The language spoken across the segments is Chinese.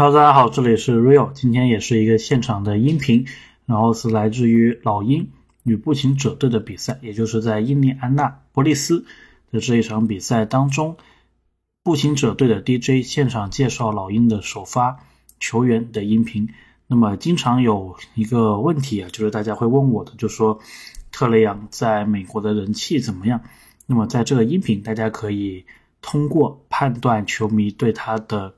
Hello，大家好，这里是 Real，今天也是一个现场的音频，然后是来自于老鹰与步行者队的比赛，也就是在印第安纳波利斯的这一场比赛当中，步行者队的 DJ 现场介绍老鹰的首发球员的音频。那么经常有一个问题啊，就是大家会问我的，就说特雷杨在美国的人气怎么样？那么在这个音频，大家可以通过判断球迷对他的。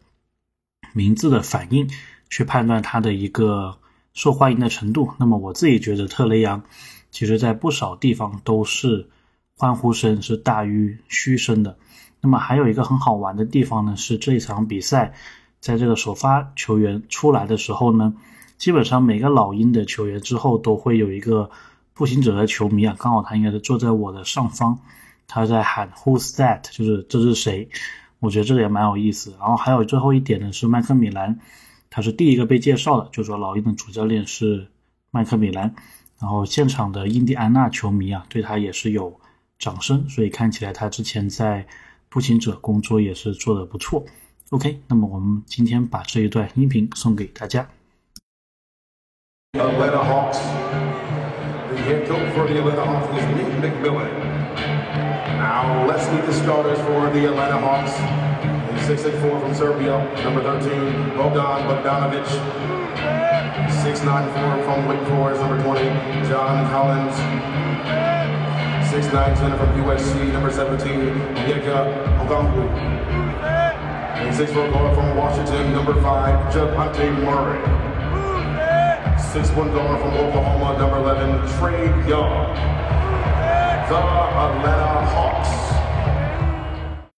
名字的反应去判断他的一个受欢迎的程度。那么我自己觉得特雷杨，其实在不少地方都是欢呼声是大于嘘声的。那么还有一个很好玩的地方呢，是这一场比赛，在这个首发球员出来的时候呢，基本上每个老鹰的球员之后都会有一个步行者的球迷啊，刚好他应该是坐在我的上方，他在喊 Who's that？就是这是谁？我觉得这个也蛮有意思，然后还有最后一点呢，是麦克米兰，他是第一个被介绍的，就说老鹰的主教练是麦克米兰，然后现场的印第安纳球迷啊，对他也是有掌声，所以看起来他之前在步行者工作也是做的不错。OK，那么我们今天把这一段音频送给大家。Now let's meet the starters for the Atlanta Hawks. 6 and 4 from Serbia, number 13, Bogdan Bogdanovic. 6 9 4 from Wake Forest, number 20, John Collins. 6 9 10 from USC, number 17, Yeka Ogambu. And 6 4 guard from Washington, number 5, Javante Murray. 6 1 guard from Oklahoma, number 11, Trey Young the Atlanta Hawks.